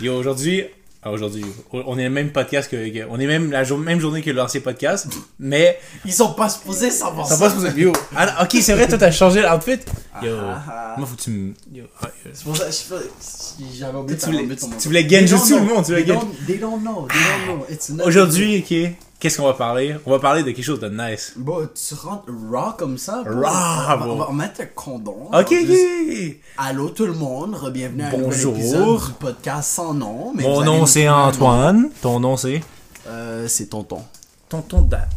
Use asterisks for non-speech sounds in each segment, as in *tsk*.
Yo, aujourd'hui, ah, aujourd'hui, on est le même podcast que, on est même la jour- même journée que l'ancien podcast, mais Ils sont pas supposés savoir ça ça. passe pour ça. Yo, ah, ok, c'est vrai, toi t'as changé l'outfit? Yo, Ah, ah. moi faut que tu me, ah. C'est pour ça j'avais oublié de Tu voulais- tu voulais They don't genjutsu le know. monde, tu voulais They gen- don't- They don't know, they don't know. It's not- Aujourd'hui, ok, qu'est-ce qu'on va parler? On va parler de quelque chose de nice. Bon, tu rentres raw comme ça. Raw, On va- bro. On va mettre un condom. Ok, Juste, ok. Allô tout le monde, bienvenue à un Bonjour. nouvel épisode du podcast sans nom. mais Mon nom c'est nom. Antoine, ton nom c'est? Euh, c'est tonton. Tonton Dan.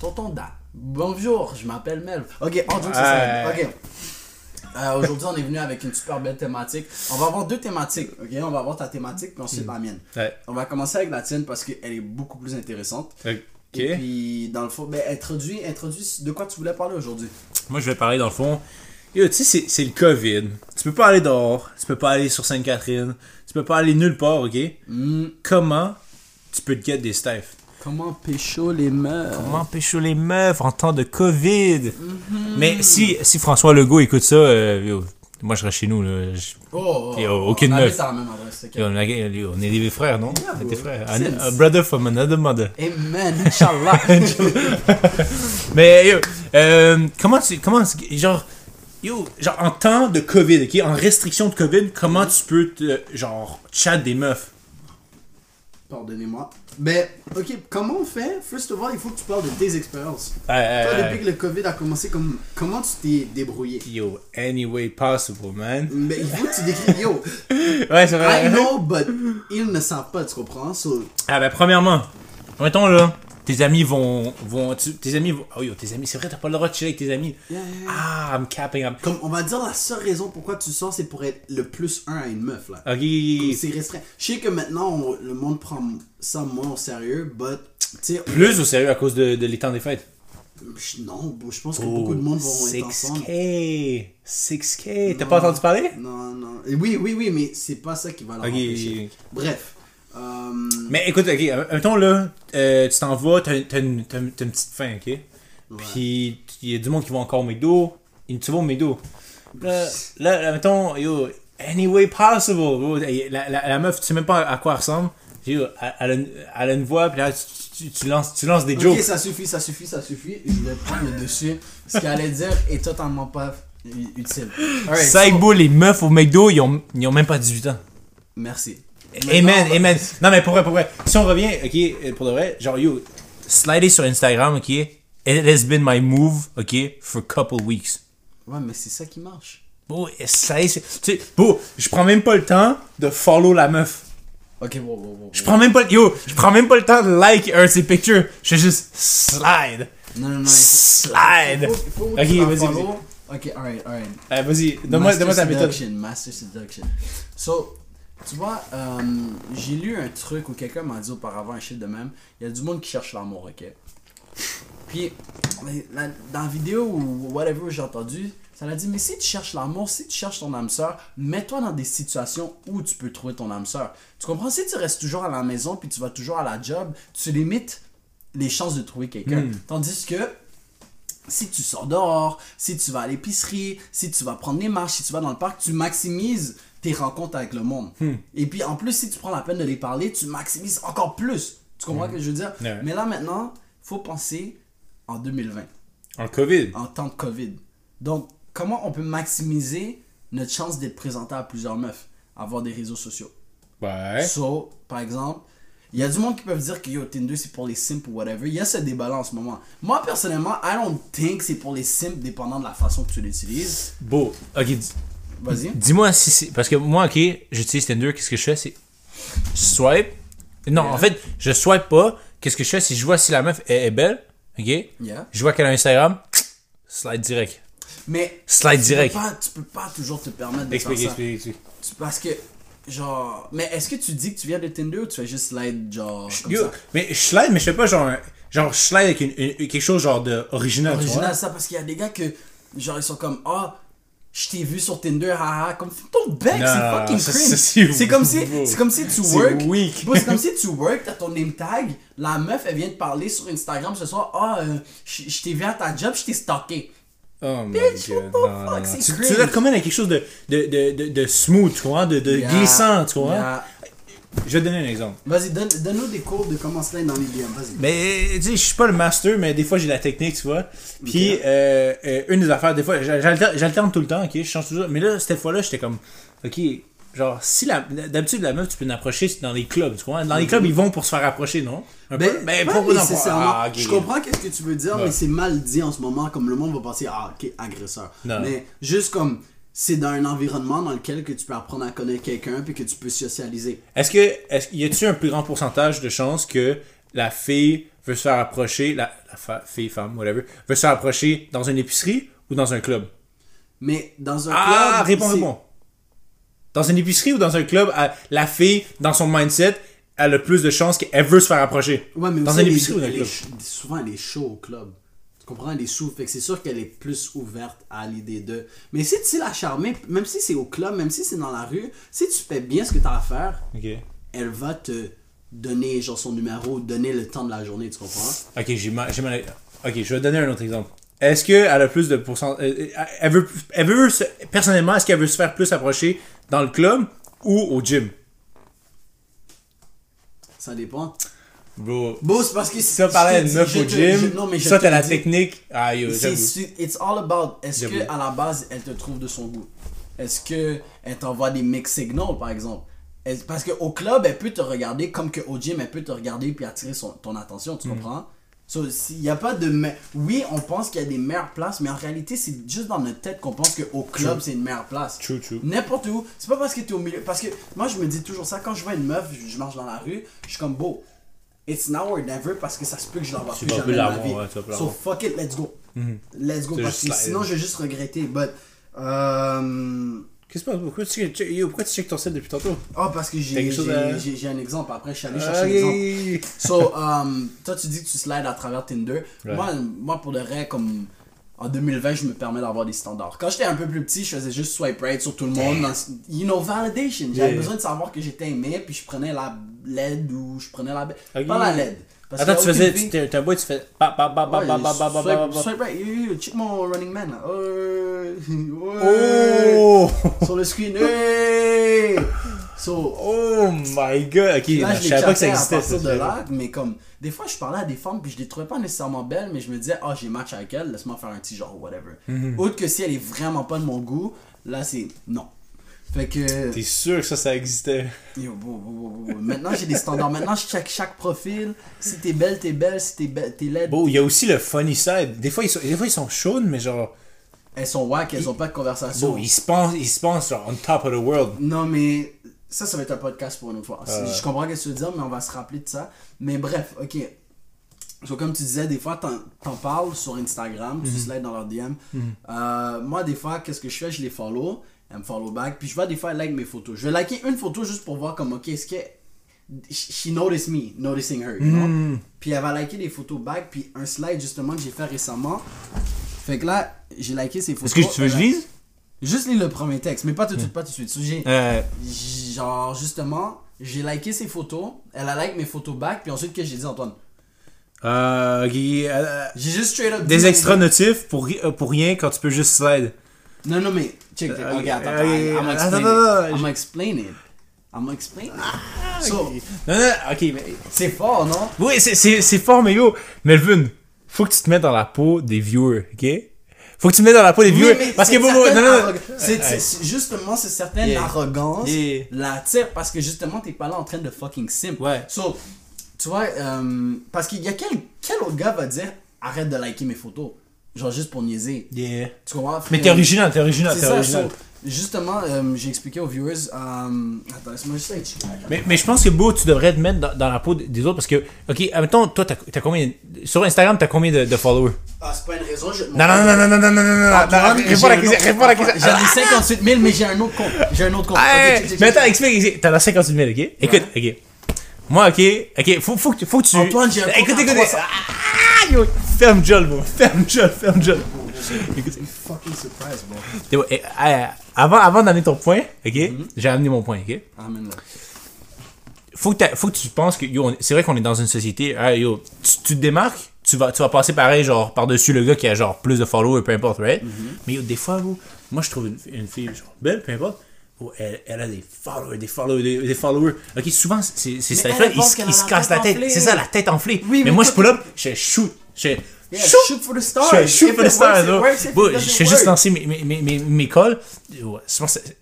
Tonton Da. Bonjour, je m'appelle Mel. Ok, joke, Ouais. ça. Ok. Euh, Aujourd'hui, on est venu avec une super belle thématique. On va avoir deux thématiques. Ok, on va avoir ta thématique puis ensuite la mienne. Ouais. On va commencer avec la tienne parce qu'elle est beaucoup plus intéressante. Ok. Et puis, dans le fond, ben, introduis, introduis de quoi tu voulais parler aujourd'hui. Moi, je vais parler dans le fond. Tu sais, c'est- c'est le COVID. Tu peux pas aller dehors. Tu peux pas aller sur Sainte-Catherine. Tu peux pas aller nulle part, ok? Hmm, Comment tu peux te get des staffs? Comment pécho les meufs Comment pécho les meufs en temps de COVID? Mais si, si François Legault écoute ça, euh, yo, moi je serais chez nous. Là. Je- Oh, oh, oh, oh, aucune on meuf. habite à la même adresse, ok. yo, on, a- yo, on est des frères, non? Yeah, on est des bro. frères. A, a brother from another mother. Amen, *laughs* Inch'Allah. *laughs* Mais yo, euh, comment tu, comment, genre, yo, genre en temps de COVID, ok, en restriction de COVID, comment tu peux te, genre, chat des meufs? Pardonnez-moi. Ben, ok, comment on fait? First of all, il faut que tu parles de tes expériences. Euh, Toi, euh, depuis que le COVID a commencé, comme, comment tu t'es débrouillé? Yo, any way possible, man. Mais il faut que tu décris. Yo, *laughs* Ouais, c'est vrai. I know, but ils ne savent pas, tu comprends? So, Ah, ben, premièrement, mettons là, tes amis vont, vont, tu- tes amis vont, oh yo, tes amis, c'est vrai, t'as pas le droit de chiller avec tes amis. yeah, yeah, yeah. Ah, I'm capping, I'm, Comme on va dire, la seule raison pourquoi tu sors, c'est pour être le plus un à une meuf, là. ok, C'est restreint. Je sais que maintenant, on- le monde prend ça moins au sérieux, but, tu sais. plus au sérieux à cause de, de l'étang des fêtes. je- Non, je pense que beaucoup de monde vont être ensemble. 6K, 6K, t'as pas entendu parler? Non, non. Et Oui, oui, oui, mais c'est pas ça qui va leur Ok. empêcher. Bref. Euh, Mais écoute, ok, euh, mettons là, euh, tu t'en vas, t'as t'as une, t'as une- t'as une petite faim, ok? Puis il y a du monde qui va encore au McDo, et tu vas au McDo? Là, là, là, mettons, yo, any way possible. La, la, la meuf, tu sais même pas à quoi elle ressemble. Yo, elle, elle a une, elle a une voix, puis là, tu, tu, tu lances, tu lances des jokes. Ok, ça suffit, ça suffit, ça suffit. Je vais prendre le dessus. Ce qu'elle allait dire est totalement pas utile. Psych so- les meufs au McDo, ils ont, ils ont même pas 18 ans. Merci. Amen, amen. Non, mais pour vrai, pour vrai. Si on revient, ok, pour de vrai, genre, yo, slidez sur Instagram, ok? It has been my move, ok, for a couple weeks. Ouais, mais c'est ça qui marche. Bon, slidez sur- Tu sais, bon, je prends même pas le temps de follow la meuf. Ok, wow, wow, wow. Je prends même pas, yo, je prends même pas le temps de like de ses pictures. Je fais juste slide. Non, non, non. faut- Slide. faut- faut Ok, vas-y, follow. Ok, alright, alright. Euh, vas-y, donne-moi ta méthode. seduction, Master seduction. So, tu vois, euh, j'ai lu un truc où quelqu'un m'a dit auparavant un shit de même. Il y a du monde qui cherche l'amour, ok? Puis, la- dans la vidéo ou whatever où j'ai entendu, ça l'a dit, mais si tu cherches l'amour, si tu cherches ton âme sœur, mets-toi dans des situations où tu peux trouver ton âme sœur. Tu comprends? Si tu restes toujours à la maison puis tu vas toujours à la job, tu limites les chances de trouver quelqu'un. Hmm. Tandis que si tu sors dehors, si tu vas à l'épicerie, si tu vas prendre des marches, si tu vas dans le parc, tu maximises tes rencontres avec le monde. Hmm. Et puis en plus, si tu prends la peine de les parler, tu maximises encore plus. Tu comprends ce que je veux dire? Hmm. Mais là maintenant, faut penser en 2020, En COVID. en temps de COVID. Donc, comment on peut maximiser notre chance d'être présenté à plusieurs meufs? Avoir des réseaux sociaux? Ouais. So, par exemple, il y a du monde qui peuvent dire que yo, Tinder c'est pour les simps ou whatever. Il y a ce débat-là en ce moment. Moi, personnellement, I don't think c'est pour les simps dépendant de la façon que tu l'utilises. Bon, ok, Vas-y. dis-moi si c'est. Parce que moi, ok, j'utilise Tinder, qu'est-ce que je fais? C'est. Swipe. Non, Yeah. en fait, je swipe pas. Qu'est-ce que je fais? C'est je vois si la meuf est, est belle, ok? Yeah. Je vois qu'elle a Instagram, *tsk* slide direct. Mais Slide tu direct. peux, pas, tu peux pas toujours te permettre de Explique, faire ça. explique, explique. Parce que, genre... Mais est-ce que tu dis que tu viens de Tinder ou tu fais juste slide, genre, comme Yo, ça? mais je slide, mais je fais pas genre. Genre, je slide avec une, une- quelque chose genre de original, tu vois? Original, ça, parce qu'il y a des gars que, genre, ils sont comme, ah, je t'ai vu sur Tinder, haha, comme, ton bec, c'est fucking cringe. c'est comme si, c'est comme si tu C'est work. c'est comme si tu work, t'as ton name tag, la meuf, elle vient te parler sur Instagram ce soir, ah, euh, je t'ai vu à ta job, je t'ai stalké. Oh my Bitch, god. what the fuck, c'est Tu, cringe. tu quand même à quelque chose de, de, de, de, smooth, tu vois, de, glissant, tu vois. Je vais te donner un exemple. Vas-y, donne- donne-nous des cours de comment slide dans les DM. Vas-y. Mais, tu sais, je suis pas le master, mais des fois j'ai la technique, tu vois. Puis, euh, euh, une des affaires, des fois, j'alterne j'alterne tout le temps, ok, je change toujours. Mais là, cette fois-là, j'étais comme, ok, genre, si la, d'habitude, la meuf, tu peux l'approcher dans les clubs, tu vois. Dans les clubs, ils vont pour se faire approcher, non? Un peu? Ben, Ben, pas nécessairement. Ah, ok. Je comprends qu'est-ce que tu veux dire, Ouais. mais c'est mal dit en ce moment, comme le monde va penser, ah, ok, agresseur. Non. Mais juste comme, c'est dans un environnement dans lequel que tu peux apprendre à connaître quelqu'un puis que tu peux socialiser. Est-ce que, y a-tu un plus grand pourcentage de chances que la fille veut se faire approcher, la, la fa- fille, femme, whatever, veut se faire approcher dans une épicerie ou dans un club? Mais dans un Ah, club. réponds, c'est- réponds. Dans une épicerie ou dans un club, la fille, dans son mindset, a le plus de chances qu'elle veut se faire approcher. Ouais, mais dans une épicerie ou dans un club? souvent, au club. Comprends? Elle est sous. Fait que c'est sûr qu'elle est plus ouverte à l'idée de. Mais si tu sais la charmer, même si c'est au club, même si c'est dans la rue, si tu fais bien ce que tu as à faire, elle va te donner genre son numéro, donner le temps de la journée, tu comprends? Ok, j'ai mal, j'ai mal- Ok, je vais donner un autre exemple. Est-ce qu'elle a plus de pourcentage. Elle veut, elle veut se- personnellement, est-ce qu'elle veut se faire plus approcher dans le club ou au gym? Ça dépend. Bro. C'est parce que on parlait de te- meuf au gym, non, mais ça t'as la technique. Ah yo, c'est- It's all about. Est-ce que à la base elle te trouve de son goût? Est-ce que elle t'envoie des mix signals par exemple? Parce qu'au club elle peut te regarder comme que au gym elle peut te regarder puis attirer son- ton attention, Mm. tu comprends? So, s'il y a pas de me- oui on pense qu'il y a des meilleures places mais en réalité c'est juste dans notre tête qu'on pense qu'au club c'est une meilleure place True, true. N'importe où. C'est pas parce que t'es au milieu. Parce que moi, je me dis toujours ça. Quand je vois une meuf, je marche dans la rue, je suis comme beau. It's now or never parce que ça se peut que je Tu plus jamais de la vie. ouais, tu so fuck it, let's go. Let's go parce que sinon je vais juste regretter. But. Euh... Qu'est-ce qui se passe? Pourquoi tu, yo, pourquoi tu checkes ton site depuis tantôt? Oh, parce que j'ai un exemple. Après, je suis allé chercher un exemple. Ok. So, um, toi, tu dis que tu slides à travers Tinder. Ouais. Moi, moi, pour de vrai, comme en 2020, je me permets d'avoir des standards. Quand j'étais un peu plus petit, je faisais juste swipe right sur tout le monde. dans- you know, validation. J'avais Yeah. besoin de savoir que j'étais aimé, puis je prenais la LED ou je prenais la. Ok. Pas la LED. Parce Attends, tu faisais. Tu t'es un boy, tu fais. Ba, ba, ba, ba, Ouais, ba, ba, ba, ba, ba, swipe, ba. swipe right, yo, check mon running man. Euh, *laughs* ouais. Oh! Sur le screen. Hey! So, Oh my god! Ok, Là, je savais pas que ça chatté à existait. partir de là, mais comme, des fois, je parlais à des femmes, puis je les trouvais pas nécessairement belles, mais je me disais, ah, j'ai match avec elle, laisse-moi faire un petit genre, whatever. Mhm. Autre que si elle est vraiment pas de mon goût, là, c'est non. Fait que, T'es sûr que ça, ça existait? yo, bo- bo- bo- bo- bo. maintenant, j'ai des standards. Maintenant, je check chaque profil. Si t'es belle, t'es belle. Si t'es belle, t'es laide. Bon, il y a aussi le funny side. Des fois, ils sont, des fois, ils sont chaudes, mais genre. Elles sont wack, elles ont pas de conversation. Bon, ils se pensent, ils se pensent genre on top of the world. Non, mais ça, ça va être un podcast pour une autre fois. Euh. Je comprends ce que tu veux dire, mais on va se rappeler de ça. Mais bref, ok. So, comme tu disais, des fois, t'en, parles sur Instagram, tu slides dans leur DM. Euh, moi, des fois, qu'est-ce que je fais? Je les follow, elles me follow back. Puis je vois des fois, elles like mes photos. Je vais liker une photo juste pour voir, comme, ok, est-ce que. She noticed me, noticing her, you know? Puis elle va liker des photos back. Puis un slide, justement, que j'ai fait récemment. Fait que là, j'ai liké ces photos. Est-ce que tu veux que je lise? Juste lire le premier texte, mais pas tout de suite, pas tout de suite. So, Euh, genre justement j'ai liké ses photos elle a like mes photos back puis ensuite que j'ai dit Antoine? Euh, ok, euh, j'ai juste straight up des extra notifs pour, euh, pour rien quand tu peux juste slide. non non mais check check Euh, ok attends attends I'm attends, gonna explain attends, it I'm explain it I'm explain it so Non, non, ok, mais. c'est fort non? Oui, c'est fort, mais yo, Melvin, faut que tu te mettes dans la peau des viewers, ok? Faut que tu te mettes dans la peau des viewers. Oui, parce que bon, non, non, c'est- justement c'est certaine Yeah. arrogance Yeah. l'attire parce que justement t'es pas là en train de fucking simp Ouais. so tu vois euh, parce qu'il y a quel quel autre gars va dire arrête de liker mes photos? Genre juste pour niaiser Yeah. tu comprends? Mais t'es original, t'es original, t'es ça, original. so, justement, euh, j'ai expliqué aux viewers. euh, attends, laisse-moi juste. Mais, mais je pense que Beau, tu devrais te mettre dans, dans la peau des autres parce que, ok, admettons, toi, t'as as combien. Sur Instagram, t'as combien de, de followers? Ah, c'est pas une raison, je. Non, non, non, non, non, non, non, non, non, Antoine, non, j'ai réponds à la question, réponds à la question. J'en ai 58 000, mais j'ai un autre compte. J'ai un autre compte. Ah, Ok, hey, check, check, mais attends, explique, t'as la 58 000, ok? Écoute, ok. Moi, ok, ok, faut, faut, que, faut que tu. Antoine, j'ai un Écoute, écoute, 300. ah, yo, ferme Joel, bro. Ferme Joel, ferme Joel. Écoute, Fucking surprise, bro. Avant, avant d'amener ton point, ok? Mhm. J'ai amené mon point, ok? Faut que, t'as- faut que tu penses que yo, on- c'est vrai qu'on est dans une société ah, yo, tu, tu te démarques tu vas, tu vas passer pareil, genre, par-dessus le gars qui a, genre, plus de followers, peu importe, right? Mhm. Mais yo, des fois, bro, moi, je trouve une, une fille, genre, belle, peu importe, oh, elle, elle a des followers, des followers, des, des followers. Ok, souvent, c'est là ils, pense se- qu'elle ils a se la tête. C'est ça, la tête enflée. Oui, mais mais moi, je pull up, je shoot. Je Yeah, shoot. shoot for the stars. Je shoot If for the stars, je fais juste lancer mes, mes, mes, mes, mes calls. Yo, souvent, c'est-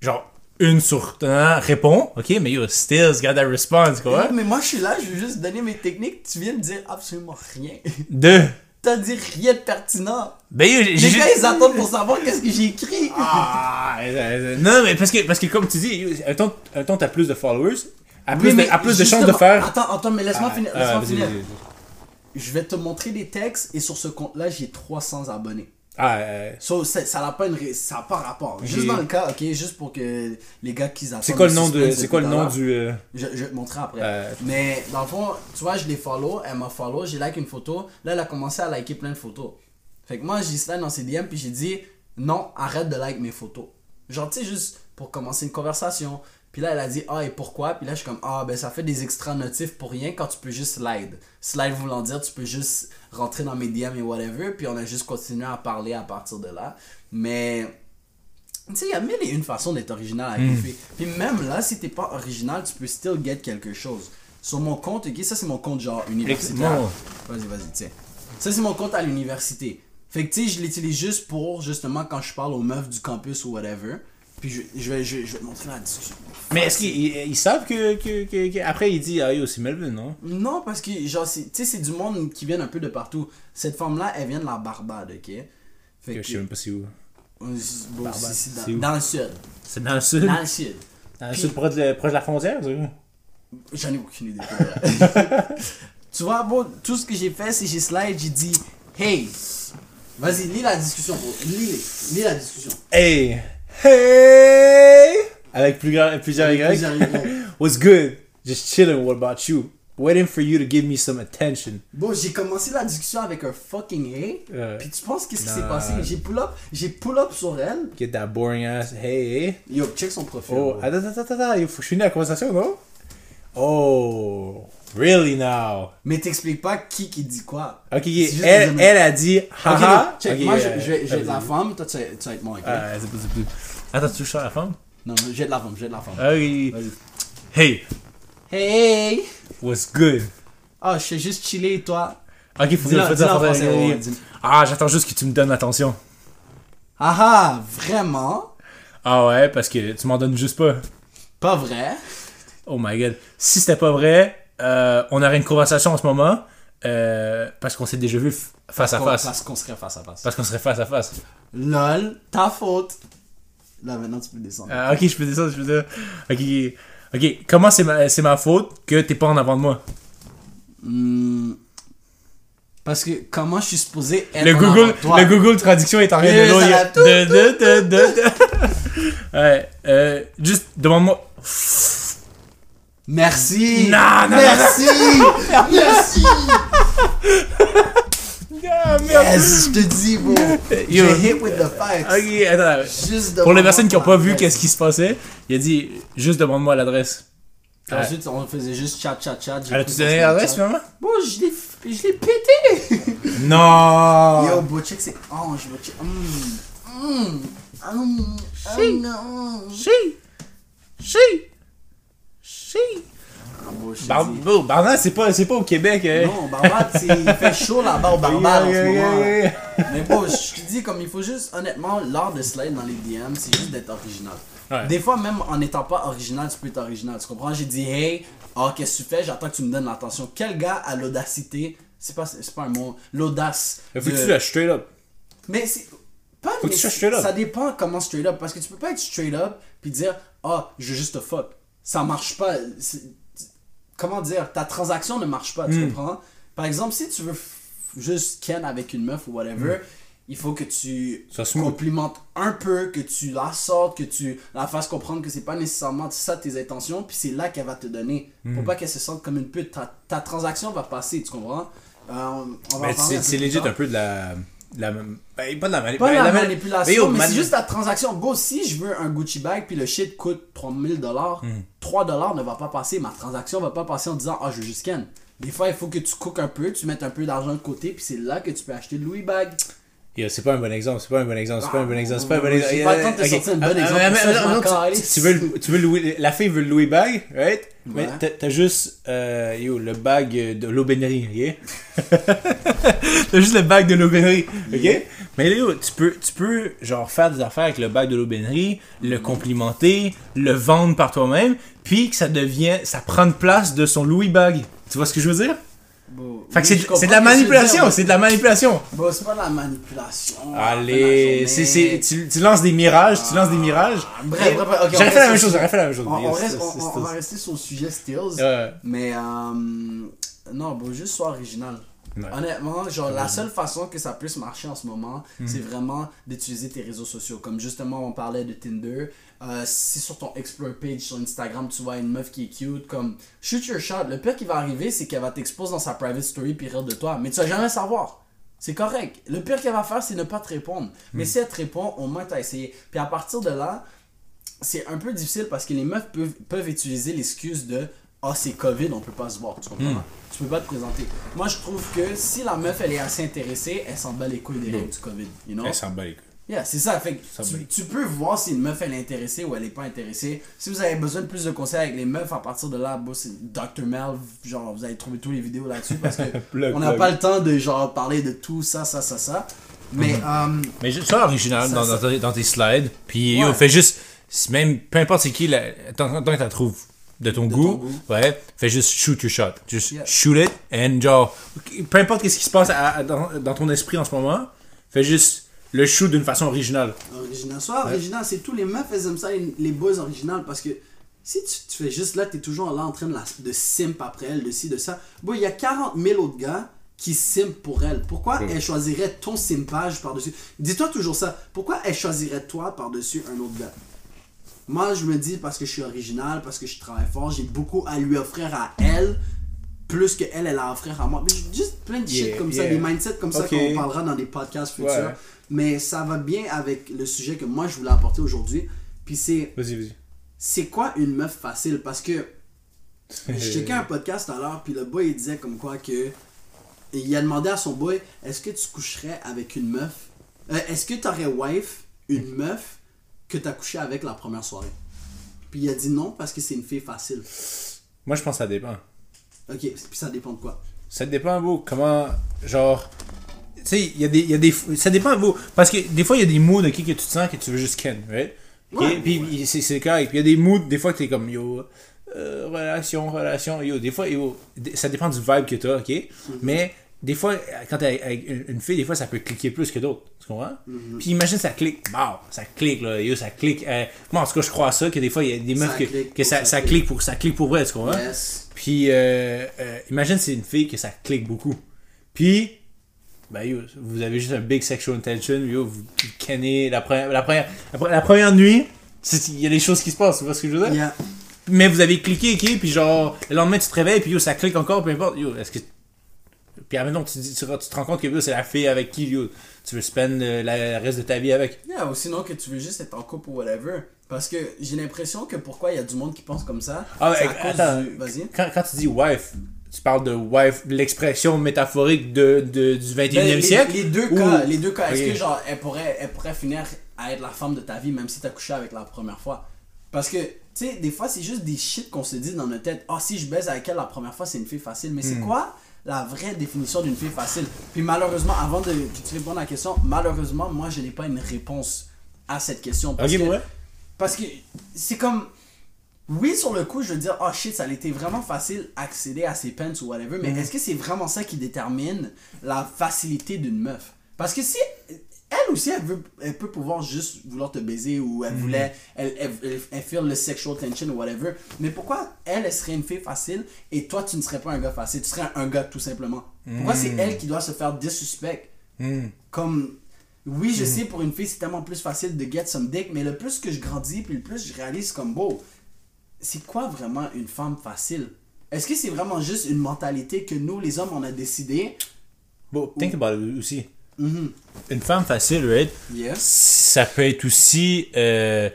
Genre, une sur un répond, ok, mais yo, still, got that response, quoi. Ouais, mais moi, je suis là, je veux juste donner mes techniques. Tu viens de dire absolument rien. Deux. T'as dit rien de pertinent. Ben, yo, Les gars, ils attendent pour savoir qu'est-ce que j'ai écrit. Ah, non, mais parce que, parce que comme tu dis, un temps, un temps t'as plus de followers, à plus, Oui, de, à plus de chances de faire. Attends, attends, mais laisse-moi Ah, finir. ah, laisse-moi vas-y, finir. vas-y, vas-y. Je vais te montrer des textes et sur ce compte-là, j'ai 300 abonnés. Ah, euh, So, ça n'a pas, une ré- ça a pas rapport. Juste dans le cas, ok, juste pour que les gars qui attendent. c'est quoi le nom de, c'est quoi le nom du, euh, Je, je vais te montrer après. Euh, Mais dans le fond, tu vois, je l'ai follow, elle m'a follow, j'ai like une photo. Là, elle a commencé à liker plein de photos. Fait que moi, j'ai slide dans ses DM, puis j'ai dit non, arrête de like mes photos. Genre, tu sais, juste pour commencer une conversation. Puis là, elle a dit ah, et pourquoi? Puis là, je suis comme ah, ben ça fait des extra notifs pour rien quand tu peux juste slide. Slide voulant dire, tu peux juste rentrer dans mes DM et whatever. Puis on a juste continué à parler à partir de là. Mais. Tu sais, il y a mille et une façons d'être original avec fille. Puis même là, si t'es pas original, tu peux still get quelque chose. Sur mon compte, ok, ça c'est mon compte genre universitaire. Vas-y, vas-y, tiens. Ça c'est mon compte à l'université. Fait que tu sais, je l'utilise juste pour justement quand je parle aux meufs du campus ou whatever. Puis je, je, vais, je, je vais te montrer la discussion. Mais est-ce qu'ils ils- ils savent que, que, que, que- après il dit ah yo c'est Melvin non? Non, parce que genre, c'est- tu sais, c'est du monde qui vient un peu de partout. Cette femme-là, elle vient de la Barbade, ok? Fait que je sais même pas si où. C'est- bon, c'est- c'est c'est dans, dans le sud. C'est dans le sud? Dans le sud. Dans le sud proche de, proche de la frontière, c'est J'en ai aucune idée. *laughs* tu vois, bon, tout ce que j'ai fait, c'est j'ai slide, j'ai dit Hey, vas-y, lis la discussion, bro. Lis, lis la discussion. Hey hey avec plus grand, plusieurs Y. Plusieurs Y. What's *laughs* good? Just chilling. What about you? Waiting for you to give me some attention. Bon, j'ai commencé la discussion avec un fucking hey. Euh, Puis tu penses qu'est-ce qui s'est passé? J'ai pull up, j'ai pull up sur elle. Get that boring ass. Hey. Yo, check son profil. Oh, bro. attends, attends, attends, attends. Il faut que je finisse la conversation, non? Oh, really now? Mais t'expliques pas qui qui dit quoi. Ok, elle, a dit, haha. donc, check, Ok, moi, euh, je, je vais, être la femme, toi, tu vas, être moi, ok? Ah, c'est pas, c'est plus. Attends, tu touches à la femme? Non, vais être la femme, je vais être la femme. Ah oui. Vas-y. Hey, Hey! what's good? Ah, je suis juste chillé, et toi? Ok, faut dire, faut dire, en français, ouais. Ah, j'attends juste que tu me donnes l'attention. Ah ah, vraiment? Ah ouais, parce que tu m'en donnes juste pas. Pas vrai? Oh my god. Si c'était pas vrai, euh, on aurait une conversation en ce moment, euh, parce qu'on s'est déjà vu face à face. Parce qu'on serait face à face. Parce qu'on serait face à face. LOL, ta faute. Là, maintenant, tu peux descendre. Ah, ok, je peux ça, je peux. Ok, ok. Comment c'est ma, ma faute que t'es pas en avant de moi? Hmm. Parce que comment je suis supposé être Le en Google, avant de toi? le Google Traduction est en train de. Ouais, euh, juste demande-moi. Merci! Non, non, non, Merci! *laughs* Merci! *laughs* Ah, merde. Yes, je te dis, bro. J'ai hit with the facts. Ok, attends. Juste Pour les personnes qui ont pas vu qu'est-ce qui se passait, il a dit juste demande-moi l'adresse. Puis Ensuite, on faisait juste chat, chat, chat. Elle a-tu donné l'adresse finalement? Bon, je l'ai je l'ai pété! *laughs* Non! Yo, bro, check, c'est ange, bro, check. Hum, hum, hum, hum, hum. Chi! Ah, Bar bro, Barbade, c'est pas, c'est pas au Québec. hein. Non, c'est- il fait chaud là-bas au Barbade en ce moment. Mais bon, je te dis, comme il faut juste, honnêtement, l'art de slide dans les DM, c'est juste d'être original. Ouais. Des fois, même en n'étant pas original, tu peux être original. Tu comprends? J'ai dit, hey, ah, qu'est-ce que tu fais? J'attends que tu me donnes l'attention. Quel gars a l'audacité? C'est pas, c'est pas un mot. L'audace. Faut que de- tu sois straight up. Mais c'est. Pas Faut que mais tu straight up. Ça dépend comment straight up. Parce que tu peux pas être straight up puis dire, ah, je veux juste te fuck. Ça marche pas. Comment dire? Ta transaction ne marche pas. Tu Hmm. comprends? Par exemple, si tu veux juste ken avec une meuf ou whatever, il faut que tu Hmm. Complimentes un peu, que tu la sortes, que tu la fasses comprendre que c'est pas nécessairement ça tes intentions, puis c'est là qu'elle va te donner. Hmm. Pour pas qu'elle se sente comme une pute. Ta, ta transaction va passer, tu comprends? Euh, on va Mais en parler c'est legit un peu de la. La ben, pas de la man- manipulation, Mais c'est juste la transaction. Go, si je veux un Gucci bag puis le shit coûte 3000 dollars, Hmm. 3 dollars ne va pas passer. Ma transaction va pas passer en disant ah je veux juste scan. Des fois, il faut que tu cookes un peu, tu mettes un peu d'argent de côté, puis c'est là que tu peux acheter de Louis Bag. C'est pas un bon exemple, c'est pas un bon exemple, c'est pas un bon exemple, c'est pas un bon exemple. j'ai pas le temps de te Ok. sortir un bon Ah, exemple, tu- veux, le- tu veux louer, la fille veut le Louis bag, right? Mais Ouais. t'as- t'as juste, euh, yo, le bag de l'aubainerie, ok? *laughs* t'as juste le bag de l'aubainerie, ok? Mais yo, tu peux, tu peux, genre, faire des affaires avec le bag de l'aubainerie, le complimenter, le vendre par toi-même, puis que ça devient, ça prend une place de son Louis bag. Tu vois ce que je veux dire? Bon, Fait que oui, c'est de la manipulation, c'est de la manipulation. Bon, c'est pas de la manipulation. la Allez, tu, tu lances des mirages, tu lances des mirages. Ah, bref, bref, bref, J'aurais fait la même chose, j'aurais fait la même chose. On, on Yes, reste- yes, on- yes, on va rester sur le sujet Stills. Ouais. Mais, euh, non, bon, juste sois original. Ouais. Honnêtement, genre, la seule façon que ça puisse marcher en ce moment, Mhm. c'est vraiment d'utiliser tes réseaux sociaux. Comme justement, on parlait de Tinder. Euh, si sur ton Explore page sur Instagram, tu vois une meuf qui est cute, comme shoot your shot. Le pire qui va arriver, c'est qu'elle va t'exposer dans sa private story puis rire de toi. Mais tu vas jamais savoir. C'est correct. Le pire qu'elle va faire, c'est ne pas te répondre. Mais si elle te répond, au moins t'as essayé. Puis à partir de là, c'est un peu difficile parce que les meufs peuvent, peuvent utiliser l'excuse de Ah, c'est COVID, on peut pas se voir. Tu comprends? Hmm. Tu peux pas te présenter. Moi, je trouve que si la meuf elle est assez intéressée, elle s'en bat les couilles des règles du COVID. You know? Elle s'en bat les couilles. Yeah, c'est ça. Fait que tu, peux voir si une meuf elle est intéressée ou elle est pas intéressée. Si vous avez besoin de plus de conseils avec les meufs, à partir de là, bon, c'est Dr. Mel, genre vous allez trouver toutes les vidéos là-dessus parce que *laughs* Plug, on n'a pas le temps de genre parler de tout ça, ça, ça, ça. Mais euh, Mais original Ça, dans, ça- dans tes- dans tes slides. Puis, yo, Ouais. fais juste. Même, peu importe c'est qui, la- tant, que tu trouves de ton De goût, ton goût. ouais, fais juste shoot your shot. Just Yeah. shoot it. And genre, peu importe qu'est-ce qui se passe à- à- dans, dans ton esprit en ce moment, fais juste le shoot d'une façon originale. Original. Soit original, c'est tous les meufs, elles aiment ça, les boys original, parce que si tu, tu fais juste là, t'es toujours là en train de, la, de simp après elle, de ci, de ça. Bon, il y a 40 000 autres gars qui simp pour elle. Pourquoi elle choisirait ton simpage par-dessus? Dis-toi toujours ça. Pourquoi elle choisirait toi par-dessus un autre gars? Moi, je me dis parce que je suis original, parce que je travaille fort, j'ai beaucoup à lui offrir à elle. Plus que elle, elle a à offrir à moi. Mais Juste plein de shit Yeah, comme ça, des mindsets comme ça qu'on parlera dans des podcasts futurs. Ouais. Mais ça va bien avec le sujet que moi je voulais apporter aujourd'hui. Puis c'est Vas-y, vas-y. c'est quoi une meuf facile? Parce que *laughs* je checkais un podcast tout à l'heure, puis le boy il disait comme quoi que. Il a demandé à son boy est-ce que tu coucherais avec une meuf? Euh, Est-ce que tu aurais wife une meuf que tu as couché avec la première soirée? Puis il a dit non parce que c'est une fille facile. Moi, je pense que ça dépend. Ok, puis ça dépend de quoi Ça dépend, vous, comment, genre, tu sais, il y a des, y a des, ça dépend, vous, parce que des fois, il y a des moods, ok, que tu te sens que tu veux juste ken, right? Ok? Ouais. Puis puis c'est, correct. Puis il y a des moods, des fois, que t'es comme, yo, euh, relation, relation, yo, des fois, yo, ça dépend du vibe que t'as, ok? Mais, des fois, quand t'es avec une fille, des fois, ça peut cliquer plus que d'autres. Tu comprends? Puis imagine, ça clique. Wow, ça clique, là. Yo, ça clique. Euh, moi, en tout cas, je crois à ça, que des fois, il y a des Ça meufs que, clique que pour ça, ça ça clique. clique pour, ça clique pour vrai, tu comprends? Yes. Puis, euh, euh, imagine c'est une fille que ça clique beaucoup. Puis, ben yo, vous avez juste un big sexual intention, yo, vous cannez la première, la première, la, pre- la première nuit, il y a des choses qui se passent, tu vois ce que je veux dire? Yeah. Mais vous avez cliqué, ok, puis genre, le lendemain tu te réveilles, puis yo, ça clique encore, peu importe, yo, est-ce que. Puis maintenant, tu, tu, tu te rends compte que c'est la fille avec qui yo, tu veux spend euh, la, le reste de ta vie avec. Yeah, ou sinon que tu veux juste être en couple ou whatever. Parce que j'ai l'impression que pourquoi il y a du monde qui pense comme ça. Ah, ouais, à attends. du- Vas-y. Quand, quand tu dis wife, tu parles de wife, l'expression métaphorique de, de, du 21e Ben, les, siècle? Les deux ou- cas, les deux cas. Est-ce que genre elle pourrait, elle pourrait finir à être la femme de ta vie même si t'as couché avec la première fois? Parce que, sais, des fois c'est juste des shit qu'on se dit dans notre tête. Ah, si je baise avec elle la première fois, c'est une fille facile. Mais Hmm. c'est quoi la vraie définition d'une fille facile? Puis malheureusement, avant de que tu répondes à la question, malheureusement, moi je n'ai pas une réponse à cette question. Parce que, ouais. parce que c'est comme. Oui, sur le coup, je veux dire, oh shit, ça a été vraiment facile accéder à ses pants ou whatever, mais est-ce que c'est vraiment ça qui détermine la facilité d'une meuf? Parce que si. Elle aussi, elle, veut, elle peut pouvoir juste vouloir te baiser ou elle voulait. Elle, elle, elle, elle feel le sexual tension ou whatever. Mais pourquoi elle, elle serait une fille facile et toi, tu ne serais pas un gars facile? Tu serais un gars tout simplement. Pourquoi c'est Mhm. elle qui doit se faire disrespect? Hmm. comme oui je sais pour une fille c'est tellement plus facile de get some dick mais le plus que je grandis puis le plus je réalise comme beau c'est quoi vraiment une femme facile? Est-ce que c'est vraiment juste une mentalité que nous les hommes on a décidé? Bon, think about it aussi. Mhm. Une femme facile, right? yes Ça peut être aussi euh,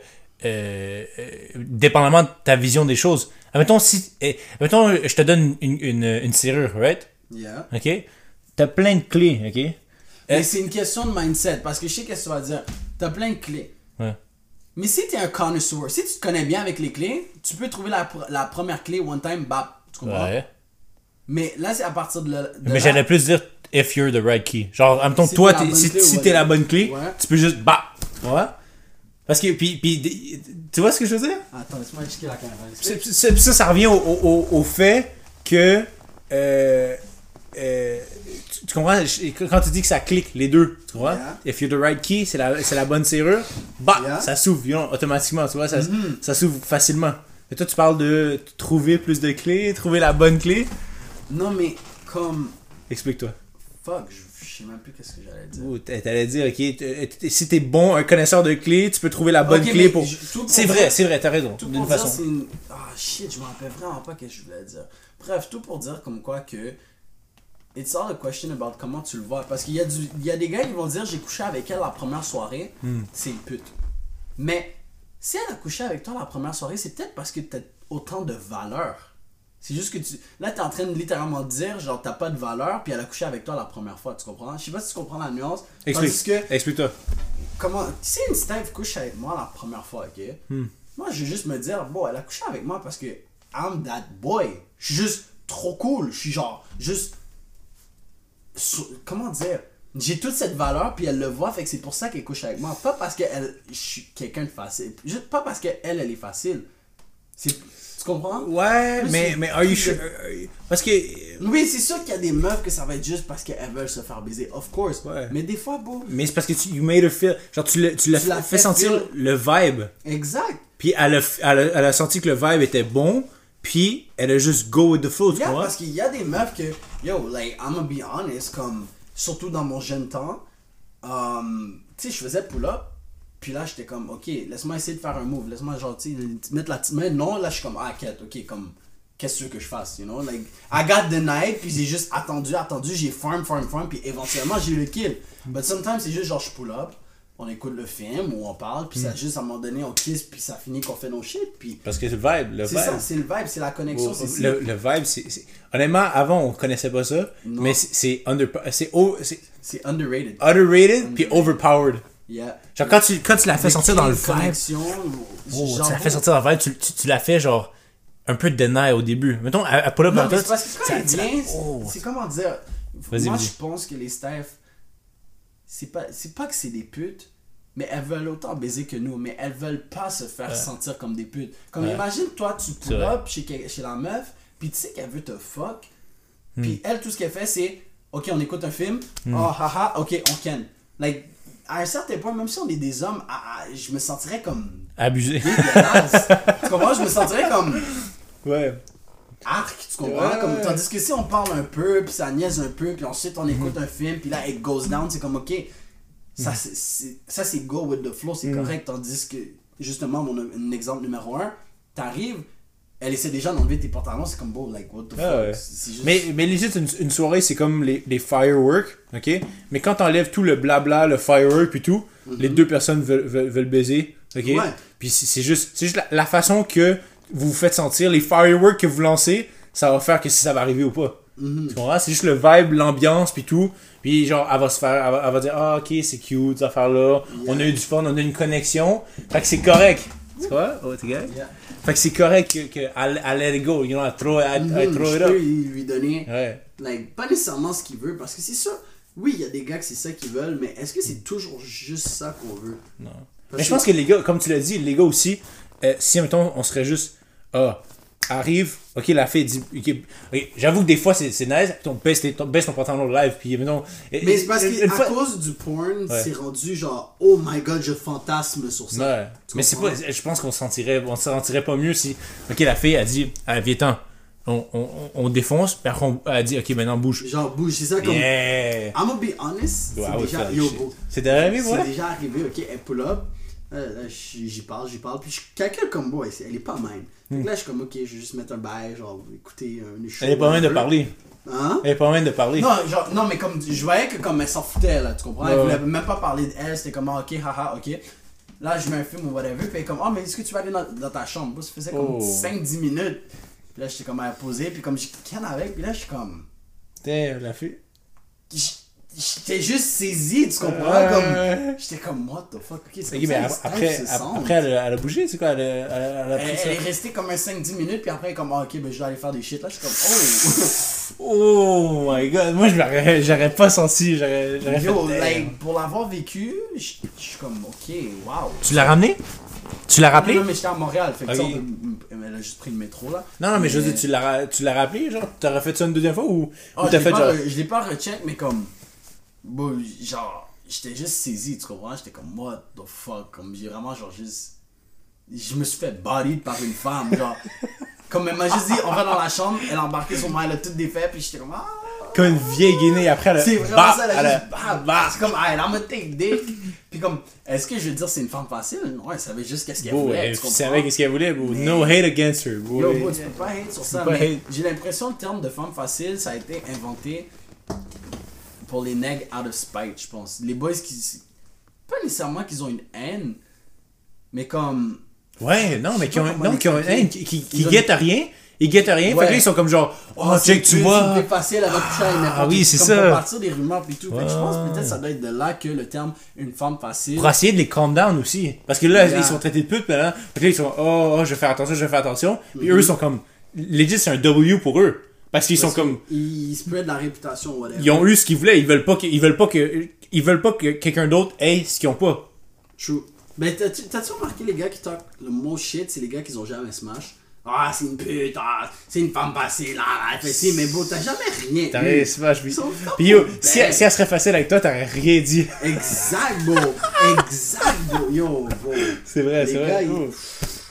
euh, euh, dépendamment de ta vision des choses. Admettons, si, eh, admettons, je te donne une, une, une serrure, right? Yeah. OK? T'as plein de clés, OK? Mais c'est une question de mindset, parce que je sais qu'est-ce que tu vas dire. T'as plein de clés. Ouais. Mais si t'es un connoisseur, si tu te connais bien avec les clés, tu peux trouver la, la première clé one time, bap. Tu comprends? Ouais. Mais là, c'est à partir de, de Mais j'allais plus dire if you're the right key. Genre, admettons, Si toi, t'es si, t'es la bonne clé, Ouais. tu peux juste bah. Tu vois? Parce que, puis, puis, tu vois ce que je veux dire? Attends, laisse-moi checker la caméra. Ça, ça revient au, au, au fait que. Euh, euh, tu, tu comprends? Quand tu dis que ça clique, les deux, tu comprends? Yeah. If you're the right key, c'est la, c'est la bonne serrure, bah, Yeah. ça s'ouvre, you know, automatiquement, tu vois, ça, Mhm. ça s'ouvre facilement. Et toi, tu parles de trouver plus de clés, trouver la bonne clé. Non, mais comme. Explique-toi. Fuck, je, je sais même plus qu'est-ce que j'allais dire. Oh, t'a- T'allais dire, ok, t- si t'es bon, un connaisseur de clés, tu peux trouver la bonne clé pour. je- C'est dire- vrai, c'est vrai, t'as raison. Tout pour dire, c'est une. Ah shit, je me rappelle vraiment pas ce que je voulais dire. Bref, tout pour dire comme quoi que. It's all a question about comment tu le vois. Parce qu'il y, a du- il y a des gars qui vont dire j'ai couché avec elle la première soirée, Hmm. c'est une pute. Mais si elle a couché avec toi la première soirée, c'est peut-être parce que t'as autant de valeur. C'est juste que tu. Là, t'es en train de littéralement dire, genre, t'as pas de valeur, puis elle a couché avec toi la première fois, tu comprends? Je sais pas si tu comprends la nuance. Explique. que Explique-toi. comment si une Steph couche avec moi la première fois, ok? Hmm. Moi, je vais juste me dire, bon, elle a couché avec moi parce que I'm that boy. Je suis juste trop cool. Je suis genre, juste. Comment dire? J'ai toute cette valeur, puis elle le voit, fait que c'est pour ça qu'elle couche avec moi. Pas parce que elle, je suis quelqu'un de facile. Juste pas parce qu'elle, elle est facile. Tu comprends? Ouais, Plus mais, mais are you sure? de- euh, Parce que. Oui, c'est sûr qu'il y a des meufs que ça va être juste parce qu'elles veulent se faire baiser, of course. Ouais. Mais des fois, beau. Mais c'est parce que tu you made her feel. Genre, tu l'as tu l'as Tu l'as fait, fait sentir feel- le vibe. Exact. Puis elle a, elle, a, elle a senti que le vibe était bon. Puis elle a juste go with the flow, tu Yeah, vois? parce qu'il y a des meufs que, yo, like, I'm gonna be honest, comme, surtout dans mon jeune temps, um, tu sais, je faisais pull-up, puis là, j'étais comme, ok, laisse-moi essayer de faire un move, laisse-moi, genre, tu sais, mettre la petite main. Non, là, je suis comme, ah, quête, ok, comme, qu'est-ce que tu veux que je fasse, you know? Like, I got denied, puis j'ai juste attendu, attendu, j'ai farm, farm, farm, puis éventuellement, j'ai eu le kill. But sometimes, c'est juste, genre, je pull-up, on écoute le film, ou on parle, puis Hmm. ça juste, à un moment donné, on kiss, puis ça finit qu'on fait nos shit, puis... Parce que c'est le vibe. Le C'est vibe. ça, c'est le vibe, c'est la connexion, c'est le, le vibe, c'est. c'est- Honnêtement, avant, on connaissait pas ça. Non. Mais c'est- c'est under. C'est o- c'est C'est underrated. underrated puis overpowered. Yeah. Genre, quand tu, quand tu la fais sortir dans le vibe. Oh, tu la fais sortir dans le vibe, tu, tu, tu la fais genre un peu de deny au début. Mettons, à, à pull up Non, dans mais toi, c'est oh. c'est comment dire. Moi, je pense que les Steph, c'est pas, c'est pas que c'est des putes, mais elles veulent autant baiser que nous, mais elles veulent pas se faire sentir comme des putes. Comme Ouais. imagine, toi, tu pull up chez, chez la meuf, puis tu sais qu'elle veut te fuck, Hmm. puis elle, tout ce qu'elle fait, c'est Ok, on écoute un film, oh haha, ok, on ken. Like, à un certain point, même si on est des hommes, ah, ah, je me sentirais comme Abusé. *laughs* tu comprends? Je me sentirais comme ouais. arc, tu comprends? Ouais. Comme, tandis que si on parle un peu, puis ça niaise un peu, puis ensuite on écoute un film, puis là it goes down, c'est comme ok, ça c'est- c'est ça, c'est go with the flow, c'est correct. Tandis que justement, mon un exemple numéro un, t'arrives, elle essaie déjà d'enlever tes pantalons, c'est comme beau, like what the Ah fuck? ouais. C'est c'est juste. Mais, mais legit, une, une soirée, c'est comme les, les fireworks, ok? Mais quand t'enlèves tout le blabla, le firework puis tout, les deux personnes veulent, veulent, veulent baiser, ok? Mhm. Ouais. Puis c'est juste, juste la, la façon que vous vous faites sentir, les fireworks que vous lancez, ça va faire que si ça va arriver ou pas. Mhm. Tu comprends? C'est juste le vibe, l'ambiance puis tout. Puis genre, elle va se faire, elle va, elle va dire, ah ok, c'est cute, cette affaire-là. On a eu du fun, on a une connexion. Fait que c'est correct. Tu vois? Oh, correct? Yeah. Fait que c'est correct que, que elle, elle let it go, you know, elle throw, elle, elle Mhm, throw je it up. lui lui donner Ouais. like, pas nécessairement ce qu'il veut, parce que c'est sûr, oui, il y a des gars que c'est ça qu'ils veulent, mais est-ce que c'est toujours juste ça qu'on veut? Non. Parce Mais je pense que les gars, comme tu l'as dit, les gars aussi, euh, si mettons on serait juste, ah, arrive, ok, la fille dit, ok, ok, j'avoue que des fois c'est c'est nice, puis on baisse, ton, baisse ton pantalon live, puis mettons. Mais c'est parce qu'à fois- cause du porn, Ouais. c'est rendu genre, oh my god, je fantasme sur ça. Ouais. Mais c'est pas, je pense qu'on se sentirait, on se sentirait pas mieux si, ok, la fille a dit, ah, viens on, on, on défonce, puis après on a dit, ok, maintenant bouge. Genre, bouge, c'est ça comme. Yeah! I'm gonna be honest, c'est déjà. C'est arrivé, c'est ouais? déjà arrivé, ok, elle pull up. Euh, là, j'y parle, j'y parle. Puis je calcule comme boy, elle est pas mine. Fait que là, je suis comme, ok, je vais juste mettre un bail, genre, écouter un. Hmm. Elle est pas même de parler. Hein? Elle est pas même de parler. Non, genre, non, mais comme je voyais que comme elle s'en foutait là, tu comprends? Elle voulait même pas parler d'elle, c'était comme ah, ok, haha, ok. Là, je mets un film ou whatever. Puis elle est comme, oh, mais est-ce que tu vas aller dans, dans ta chambre? Ça faisait comme Oh. 5-10 minutes. Puis là, j'étais comme à poser. Puis comme, j'ai canne avec. Puis là, je suis comme. Damn, la fille? J'étais juste saisi, tu comprends? Comme, j'étais comme, what the fuck? Ok, c'est mais ça, après, après elle, a- elle a bougé, c'est quoi? Elle elle a- elle Elle, ça? est restée comme un 5-10 minutes, puis après, elle est comme, ah, ok, ben je vais aller faire des shit. Là, je suis comme, Oh *laughs* my god, moi je j'aurais pas senti, j'aurais oh! j'aurais fait. Yo, damn. like, pour l'avoir vécu, je suis comme, ok, wow. Tu l'as ramené? Tu l'as rappelé? Non, non, mais j'étais à Montréal, fait que on peut- elle a juste pris le métro là. Non, non, mais je veux dire, tu l'as ra- tu l'as rappelé, genre, t'aurais fait ça une deuxième fois ou, Ah, ou t'as fait pas, genre. re- je l'ai pas recheck, mais comme. Bon, genre, j'étais juste saisi, tu comprends? J'étais comme, what the fuck? Comme, j'ai vraiment, genre, juste. Je me suis fait body par une femme, genre. *laughs* comme, elle m'a juste dit, on va dans la chambre, elle a embarqué sur moi, elle a tout défait, puis j'étais comme, ah! Comme une vieille guinée après, elle a- C'est vraiment bah, ça, elle a juste, bah, bah. C'est comme, elle a me take dick. Puis comme, est-ce que je veux dire, c'est une femme facile? Non, elle savait juste qu'est-ce qu'elle voulait, elle savait qu'est-ce qu'elle voulait, beau. No hate against her, beau. Yo, bro, tu peux pas hate sur ça, j'ai l'impression que le terme de femme facile, ça a été inventé pour les nègres out of spite, je pense. Les boys qui. Pas nécessairement qu'ils ont une haine, mais comme. Ouais, non, mais qui ont, non, qui ont, l'expliquer. hein, qui, qui, qui Ils ont- guettent à rien. Ils guettent à rien. Ouais. Fait que là, ils sont comme genre, oh, c'est check, tu une vois. fille facile, n'importe Ah oui, c'est ça. Pour partir des rumeurs puis tout. Fait que je pense peut-être ça doit être de là que le terme une femme facile. Pour essayer de les calm down aussi. Parce que là, Yeah. ils sont traités de putes, maintenant. Fait que là, ils sont, oh, oh, je vais faire attention, je vais faire attention. Puis Mhm. eux sont comme, legit, c'est un W pour eux. Parce qu'ils sont comme, qu'ils- Ils spread la réputation, whatever. ils ont eu ce qu'ils voulaient. Ils veulent pas que, ils veulent pas que, ils veulent pas que quelqu'un d'autre ait ce qu'ils ont pas. True. Ben, t'as-tu t'as-tu remarqué les gars qui talk le mot shit, c'est les gars qui ont jamais smash? Ah, c'est une pute, ah, c'est une femme passée, là, elle fait ci, mais bro, t'as jamais rien. T'aurais eu. smash, oui. Ils sont Puis yo, si, bad. si elle serait facile avec toi, t'aurais rien dit. Exact, bro. exact, bro. Yo, bro. C'est vrai, c'est vrai. Oh.